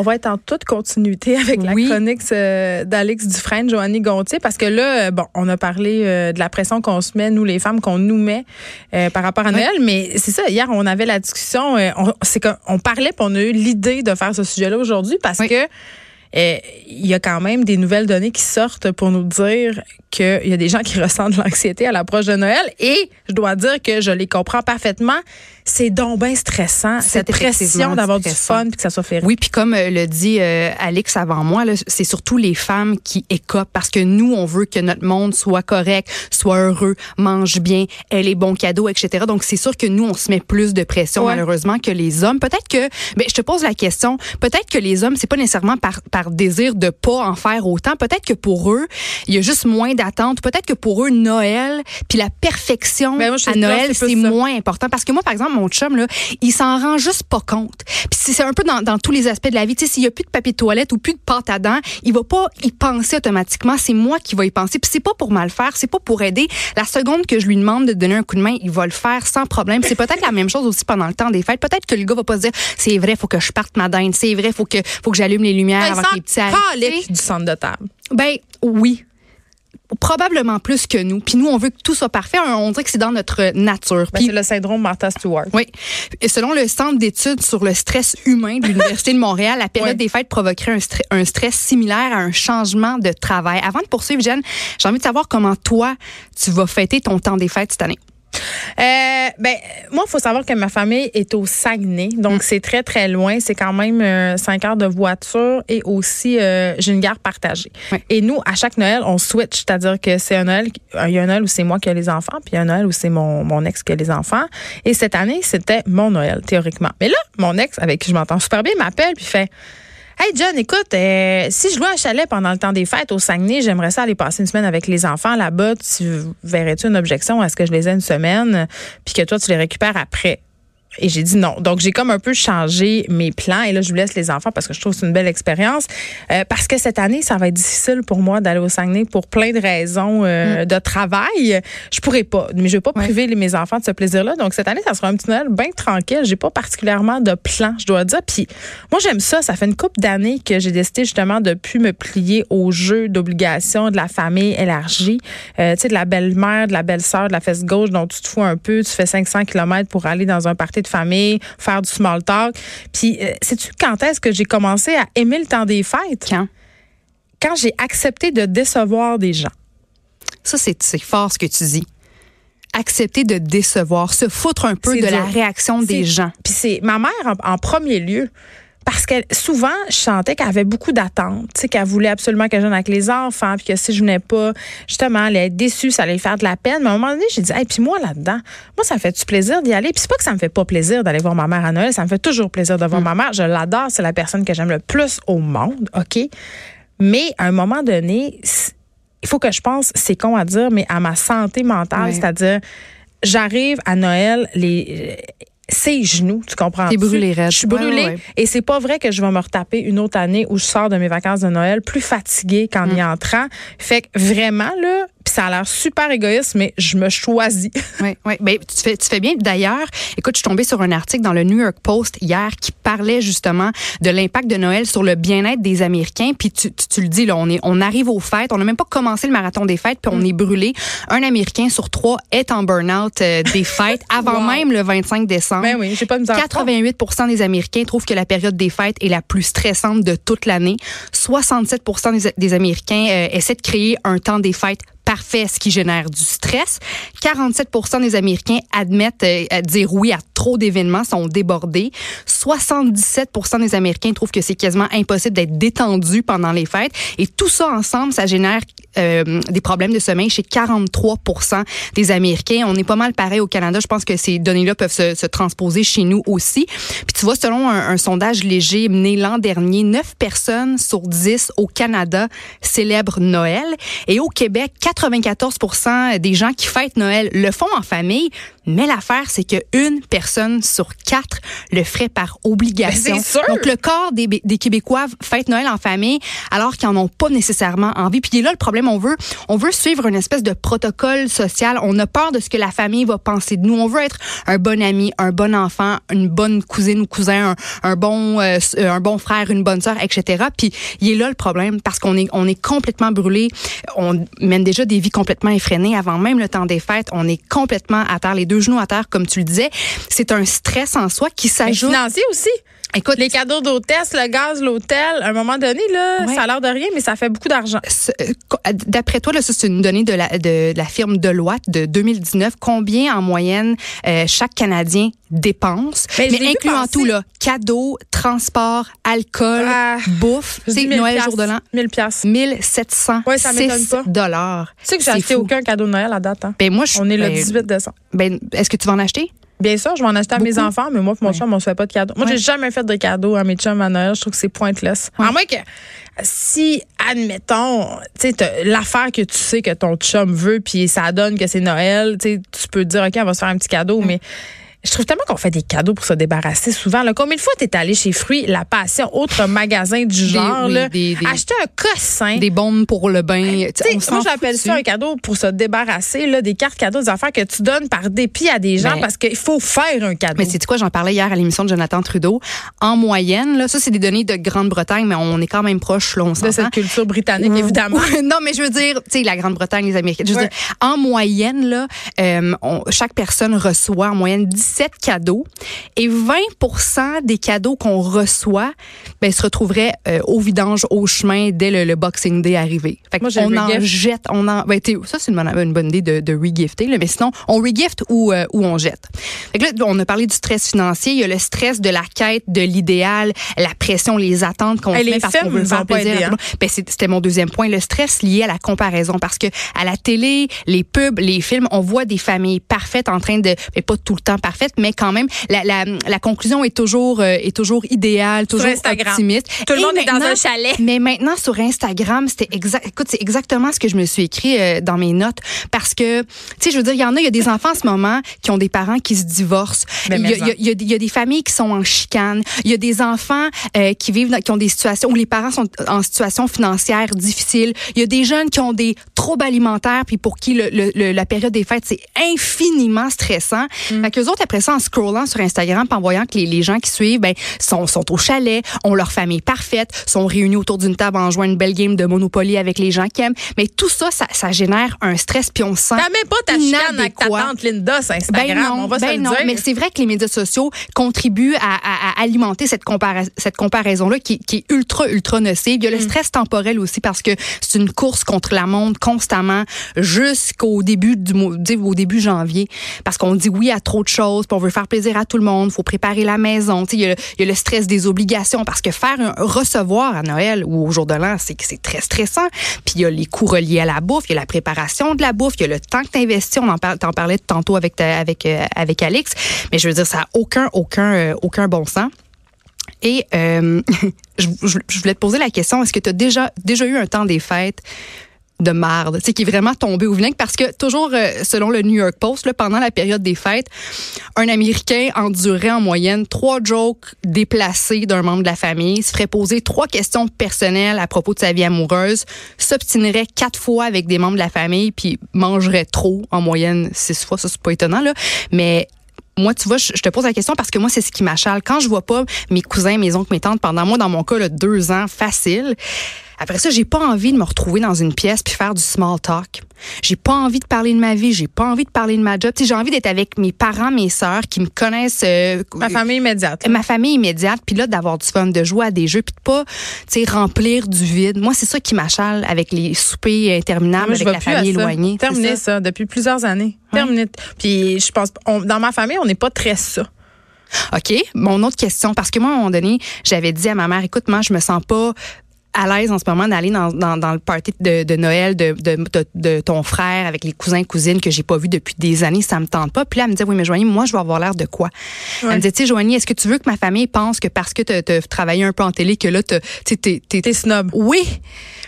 On va être en toute continuité avec la chronique euh, d'Alex Dufresne, Joanny Gontier, parce que là, euh, bon, on a parlé euh, de la pression qu'on se met, nous les femmes, qu'on nous met par rapport à Noël, mais c'est ça, hier, on avait la discussion, c'est qu'on parlait, puis on a eu l'idée de faire ce sujet-là aujourd'hui parce que il y a quand même des nouvelles données qui sortent pour nous dire qu'il y a des gens qui ressentent de l'anxiété à l'approche de Noël et je dois dire que je les comprends parfaitement c'est donc bien stressant, cette pression d'avoir du fun puis que ça soit fait. Oui, puis comme euh, le dit euh, Alex avant moi, c'est surtout les femmes qui écopent parce que nous, on veut que notre monde soit correct, soit heureux, mange bien, ait les bons cadeaux, etc. Donc, c'est sûr que nous, on se met plus de pression, malheureusement, que les hommes. Peut-être que, ben, je te pose la question, peut-être que les hommes, c'est pas nécessairement par, par désir de pas en faire autant. Peut-être que pour eux, il y a juste moins d'attente. Peut-être que pour eux, Noël, puis la perfection ben, à Noël, c'est moins important. Parce que moi, par exemple, mon chum, là, il s'en rend juste pas compte. Puis c'est un peu dans, dans, tous les aspects de la vie. Tu sais, s'il y a plus de papier de toilette ou plus de pâte à dents, il va pas y penser automatiquement. C'est moi qui vais y penser. Puis c'est pas pour mal faire, c'est pas pour aider. La seconde que je lui demande de donner un coup de main, il va le faire sans problème. C'est peut-être la même chose aussi pendant le temps des fêtes. Peut-être que le gars va pas se dire, c'est vrai, faut que je parte ma dinde. C'est vrai, faut que, faut que j'allume les lumières ben, avant que les petits du centre de table. Ben oui, probablement plus que nous. Puis nous, on veut que tout soit parfait. On dirait que c'est dans notre nature. Ben, c'est le syndrome Martha Stewart. Oui. Et selon le Centre d'études sur le stress humain de l'Université de Montréal, la période des fêtes provoquerait un, un, stress similaire à un changement de travail. Avant de poursuivre, Jen, j'ai envie de savoir comment toi, tu vas fêter ton temps des fêtes cette année. Euh, ben, moi, il faut savoir que ma famille est au Saguenay, donc mm. c'est très, très loin. C'est quand même euh, cinq heures de voiture et aussi, euh, j'ai une gare partagée. Et nous, à chaque Noël, on switch, c'est-à-dire que c'est un Noël, il y a un Noël où c'est moi qui ai les enfants, puis il y a un Noël où c'est mon, mon ex qui a les enfants. Et cette année, c'était mon Noël, théoriquement. Mais là, mon ex, avec qui je m'entends super bien, m'appelle puis fait Hey John, écoute, euh, si je loue un chalet pendant le temps des fêtes au Saguenay, j'aimerais ça aller passer une semaine avec les enfants là-bas. Tu verrais-tu une objection à ce que je les ai une semaine, puis que toi tu les récupères après? Et j'ai dit non. Donc, j'ai comme un peu changé mes plans. Et là, je vous laisse les enfants parce que je trouve que c'est une belle expérience. Euh, parce que cette année, ça va être difficile pour moi d'aller au Saguenay pour plein de raisons euh, mm. de travail. Je pourrais pas. Mais je vais pas priver mes enfants de ce plaisir-là. Donc, cette année, ça sera un petit Noël bien tranquille. J'ai pas particulièrement de plan, je dois dire. Puis, moi, j'aime ça. Ça fait une couple d'années que j'ai décidé justement de plus me plier au jeu d'obligation de la famille élargie. Euh, tu sais, de la belle-mère, de la belle-sœur, de la fesse gauche dont tu te fous un peu. Tu fais 500 km pour aller dans un party de famille, faire du small talk. Puis, euh, sais-tu quand est-ce que j'ai commencé à aimer le temps des fêtes? Quand? Quand j'ai accepté de décevoir des gens. Ça, c'est fort ce que tu dis accepter de décevoir, se foutre un peu de la réaction des gens. Puis c'est ma mère en, premier lieu parce que souvent, je sentais qu'elle avait beaucoup d'attentes, tu sais, qu'elle voulait absolument que je vienne avec les enfants, puis que si je venais pas, justement, elle allait être déçue, ça allait faire de la peine. Mais à un moment donné, j'ai dit, et puis moi là-dedans, moi ça me fait du plaisir d'y aller? Puis c'est pas que ça me fait pas plaisir d'aller voir ma mère à Noël, ça me fait toujours plaisir de voir mm. ma mère. Je l'adore, c'est la personne que j'aime le plus au monde, ok? Mais à un moment donné, il faut que je pense, c'est con à dire, mais à ma santé mentale, c'est-à-dire j'arrive à Noël, les ses genoux, tu comprends? T'es brûlée, Je suis brûlée et c'est pas vrai que je vais me retaper une autre année où je sors de mes vacances de Noël plus fatiguée qu'en y mm. entrant. Fait que vraiment, là, ça a l'air super égoïste, mais je me choisis. Oui, oui. Ben, tu, fais, tu fais bien. D'ailleurs, écoute, je suis tombée sur un article dans le New York Post hier qui parlait justement de l'impact de Noël sur le bien-être des Américains. Puis tu, tu, le dis, là, on, est, on arrive aux fêtes, on n'a même pas commencé le marathon des fêtes, puis on mm. est brûlé. Un Américain sur trois est en burn-out euh, des fêtes avant même le 25 décembre. Ben oui, j'ai pas 88% des Américains trouvent que la période des fêtes est la plus stressante de toute l'année. 67 des, des Américains euh, essaient de créer un temps des fêtes parfait, ce qui génère du stress. 47% des Américains admettent euh, dire oui à trop d'événements, sont débordés. 77% des Américains trouvent que c'est quasiment impossible d'être détendu pendant les fêtes. Et tout ça ensemble, ça génère euh, des problèmes de sommeil chez 43% des Américains. On est pas mal pareil au Canada. Je pense que ces données-là peuvent se, se, transposer chez nous aussi. Puis tu vois, selon un, un sondage léger mené l'an dernier, 9 personnes sur 10 au Canada célèbrent Noël. Et au Québec, 94% des gens qui fêtent Noël le font en famille. Mais l'affaire, c'est qu'une personne sur quatre le ferait par obligation. Ben, sûr. Donc, le corps des, des Québécois fête Noël en famille alors qu'ils n'en ont pas nécessairement envie. Puis là, le problème, on veut, on veut suivre une espèce de protocole social. On a peur de ce que la famille va penser de nous. On veut être un bon ami, un bon enfant, une bonne cousine ou cousin, un, bon, euh, un bon frère, une bonne sœur, etc. Puis il est là le problème parce qu'on est, on est complètement brûlé. On mène déjà des vies complètement effrénées avant même le temps des fêtes. On est complètement à terre, les deux genoux à terre, comme tu le disais. C'est un stress en soi qui s'ajoute. Financier aussi. Écoute, les cadeaux d'hôtesse, le gaz, l'hôtel, à un moment donné, là, ça a l'air de rien, mais ça fait beaucoup d'argent. Euh, d'après toi, là, ça, c'est une donnée de la, de, la firme Deloitte de 2019. Combien, en moyenne, euh, chaque Canadien dépense? Ben, mais, incluant tout, là, cadeaux, transport, alcool, ah, bouffe. C'est Noël, jour de l'an. 1000 piastres. 1706 dollars. Tu sais que j'ai acheté aucun cadeau de Noël à date. Hein? Ben, moi, On est le 18 ben, décembre. Ben, est-ce que tu vas en acheter? Bien sûr, je vais en acheter à mes enfants, mais moi, pour mon chum, on se fait pas de cadeaux. Moi, j'ai jamais fait de cadeaux à mes chums à Noël. Je trouve que c'est pointless. À moins que, si, admettons, tu sais, l'affaire que tu sais que ton chum veut, puis ça donne que c'est Noël, tu peux te dire, OK, on va se faire un petit cadeau, mais je trouve tellement qu'on fait des cadeaux pour se débarrasser souvent. Là. Combien de fois t'es allé chez Fruits, La Passion, autre magasin du genre, là, acheter un cossin. Des bombes pour le bain. moi, j'appelle ça un cadeau pour se débarrasser, là, des cartes cadeaux, des affaires que tu donnes par dépit à des gens parce qu'il faut faire un cadeau. Mais c'est quoi, j'en parlais hier à l'émission de Jonathan Trudeau. En moyenne, là, ça, c'est des données de Grande-Bretagne, mais on est quand même proche, là, on De cette culture britannique, évidemment. non, mais je veux dire, tu sais, la Grande-Bretagne, les Américains. Je veux dire, en moyenne, là, euh, chaque personne reçoit en moyenne 10 17 cadeaux et 20% des cadeaux qu'on reçoit ben, se retrouveraient euh, au vidange, au chemin dès le, Boxing Day arrivé. Fait Moi, on en jette, on en, ben, ça c'est une, une, bonne idée de, de regifter, mais sinon on regift ou, euh, ou on jette. Fait que là, on a parlé du stress financier, il y a le stress de la quête de l'idéal, la pression, les attentes qu'on fait parce qu'on veut faire plaisir. Hein? Ben, c'était mon deuxième point, le stress lié à la comparaison parce que à la télé, les pubs, les films, on voit des familles parfaites en train de, mais pas tout le temps parfaites, mais quand même, la, la, la conclusion est toujours, euh, est toujours idéale, toujours optimiste. Tout le monde est dans un chalet. Mais maintenant, sur Instagram, c'était exact, écoute, c'est exactement ce que je me suis écrit euh, dans mes notes parce que, tu sais, je veux dire, il y en a, il y a des enfants en ce moment qui ont des parents qui se divorcent. Il y, a, y, y, a des familles qui sont en chicane. Il y a des enfants euh, qui vivent, qui ont des situations où les parents sont en situation financière difficile. Il y a des jeunes qui ont des troubles alimentaires puis pour qui le, le, la période des fêtes, c'est infiniment stressant. Mm. Fait autres, après ça, en scrollant sur Instagram, en voyant que les, les, gens qui suivent ben, sont, sont au chalet, ont leur famille parfaite, sont réunis autour d'une table en jouant une belle game de Monopoly avec les gens qui aiment. Mais tout ça, ça, ça génère un stress puis on sent T'as même pas ta chicane avec ta tante Linda sur Instagram, ben non, on va ben se non, Mais c'est vrai que les médias sociaux contribuent à, à, à alimenter cette, compara cette comparaison-là qui, qui, est ultra, ultra nocive. Il y a le mm. stress temporel aussi parce que c'est une course contre la montre constamment jusqu'au début du au début janvier parce qu'on dit oui à trop de choses, on veut faire plaisir à tout le monde, faut préparer la maison, il y, a, le stress des obligations parce que faire un recevoir à Noël ou au jour de l'an, c'est très stressant. Puis il y a les coûts reliés à la bouffe, il y a la préparation de la bouffe, il y a le temps que tu investis, on en parlais tantôt avec avec euh, avec Alex, mais je veux dire ça a aucun aucun euh, aucun bon sens. Et euh, je, je, voulais te poser la question, est-ce que tu as déjà, déjà eu un temps des fêtes de marde, c'est qui est vraiment tombé au vinaigre parce que toujours euh, selon le New York Post, là, pendant la période des fêtes, un Américain endurait en moyenne trois jokes déplacés d'un membre de la famille, se ferait poser trois questions personnelles à propos de sa vie amoureuse, s'obstinerait quatre fois avec des membres de la famille, puis mangerait trop en moyenne six fois. Ça c'est pas étonnant là, mais moi, tu vois, je te pose la question parce que moi, c'est ce qui m'achale. Quand je vois pas mes cousins, mes oncles, mes tantes pendant moi, dans mon cas, là, deux ans facile, après ça, j'ai pas envie de me retrouver dans une pièce puis faire du small talk. J'ai pas envie de parler de ma vie, j'ai pas envie de parler de ma job. j'ai envie d'être avec mes parents, mes sœurs qui me connaissent. Euh, ma famille immédiate. Ma famille immédiate, puis là d'avoir du fun, de jouer à des jeux, puis de pas, tu sais, remplir du vide. Moi, c'est ça qui m'achale avec les soupers interminables avec la famille éloignée. Terminé ça. depuis plusieurs années. Terminé. Puis je pense, dans ma famille, on n'est pas très ça. OK. Mon autre question, parce que moi, à un moment donné, j'avais dit à ma mère, écoute, moi, je me sens pas à l'aise en ce moment d'aller dans, dans, dans, le party de, de Noël de, de, ton frère avec les cousins cousines que j'ai pas vu depuis des années, ça me tente pas. Puis là, elle me dit oui, mais Joanie, moi je vais avoir l'air de quoi? Elle me dit tu sais Joanie, est-ce que tu veux que ma famille pense que parce que tu as travaillé un peu en télé que là tu t'es t'es snob. Oui.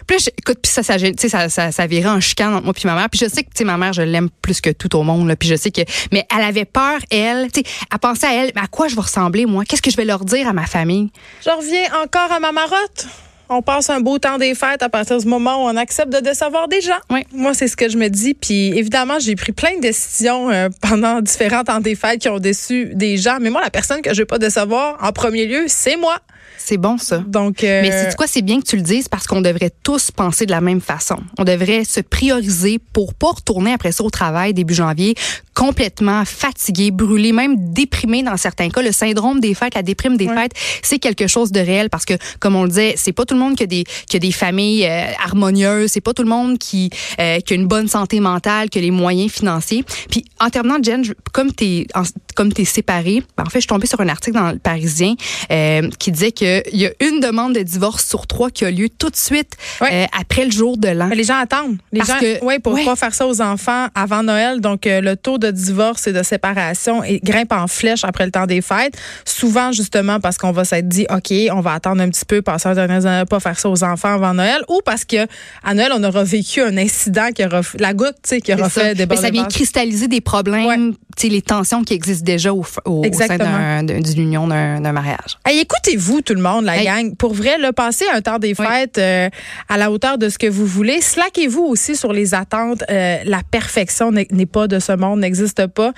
Puis là, écoute, puis ça ça, ça, ça, ça virait en chicane entre moi puis ma mère. Puis je sais que tu sais ma mère, je l'aime plus que tout au monde là, puis je sais que mais elle avait peur elle, tu sais, à penser à elle, à quoi je vais ressembler moi? Qu'est-ce que je vais leur dire à ma famille? Je reviens encore à ma marotte on passe un beau temps des fêtes à partir du moment où on accepte de décevoir des gens. Oui. Moi, c'est ce que je me dis. Puis évidemment, j'ai pris plein de décisions euh, pendant différents temps des fêtes qui ont déçu des gens. Mais moi, la personne que je veux pas décevoir, en premier lieu, c'est moi. C'est bon ça. Donc, euh, mais c'est quoi, c'est bien que tu le dises parce qu'on devrait tous penser de la même façon. On devrait se prioriser pour pas retourner après ça au travail début janvier complètement fatigué, brûlé, même déprimé dans certains cas. Le syndrome des fêtes, la déprime des fêtes, c'est quelque chose de réel parce que, comme on le disait, c'est pas tout le monde qui a des qui a des familles euh, harmonieuses, c'est pas tout le monde qui euh, qui a une bonne santé mentale, qui a les moyens financiers. Puis en terminant, Jen, comme t'es comme t'es séparée, ben, en fait, je suis tombée sur un article dans le Parisien euh, qui disait que il y a une demande de divorce sur trois qui a lieu tout de suite euh, après le jour de l'an. Les gens attendent. Les gens, que, ouais, pour pas faire ça aux enfants avant Noël. Donc, euh, le taux de divorce et de séparation grimpe en flèche après le temps des fêtes. Souvent, justement, parce qu'on va s'être dit, OK, on va attendre un petit peu, passer un pas faire ça aux enfants avant Noël, ou parce que à Noël, on aura vécu un incident qui aura, la goutte, tu sais, qui aura fait des Mais ça vient cristalliser des problèmes, tu sais, les tensions qui existent déjà au, au, sein d'une union, d'un mariage. Hey, écoutez-vous, tout le monde, la gang. Pour vrai, là, passez un temps des fêtes euh, à la hauteur de ce que vous voulez. Slaquez-vous aussi sur les attentes. Euh, la perfection n'est pas de ce monde, n'existe pas.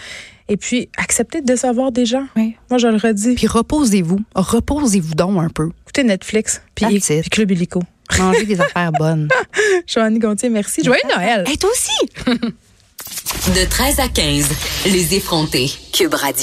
Et puis, acceptez de décevoir des gens. Moi, je le redis. Puis reposez-vous. Reposez-vous donc un peu. Écoutez Netflix. Puis, puis Club Illico. Mangez des affaires bonnes. Joannie Gontier, merci. Joyeux Noël. Et toi aussi. de 13 à 15, les effrontés. Cube Radio.